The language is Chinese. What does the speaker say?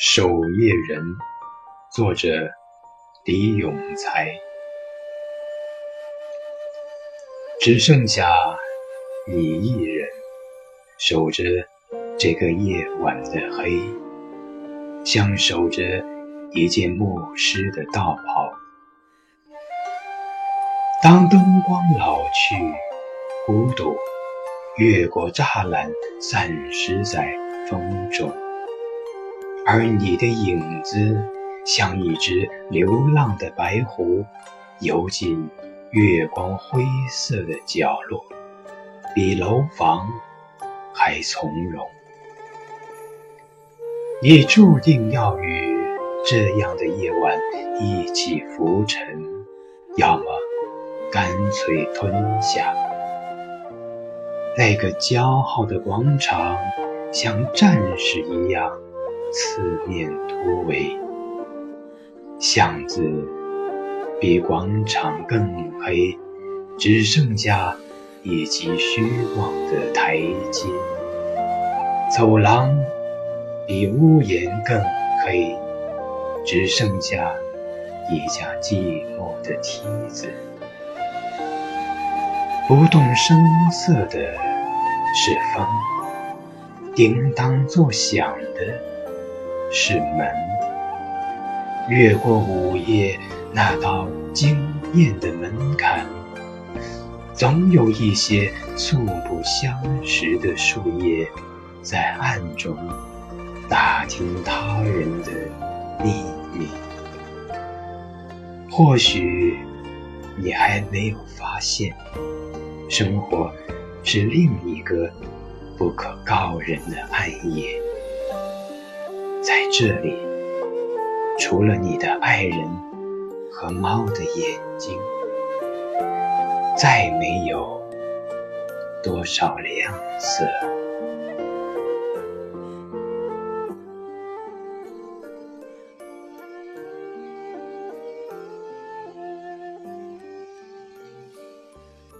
守夜人，作者李永才。只剩下你一人，守着这个夜晚的黑，像守着一件牧师的道袍。当灯光老去，孤独越过栅栏，散失在风中。而你的影子，像一只流浪的白狐，游进月光灰色的角落，比楼房还从容。你注定要与这样的夜晚一起浮沉，要么干脆吞下。那个骄傲的广场，像战士一样。四面突围，巷子比广场更黑，只剩下一级虚妄的台阶。走廊比屋檐更黑，只剩下一架寂寞的梯子。不动声色的是风，叮当作响的。是门，越过午夜那道惊艳的门槛，总有一些素不相识的树叶，在暗中打听他人的秘密。或许你还没有发现，生活是另一个不可告人的暗夜。在这里，除了你的爱人和猫的眼睛，再没有多少亮色。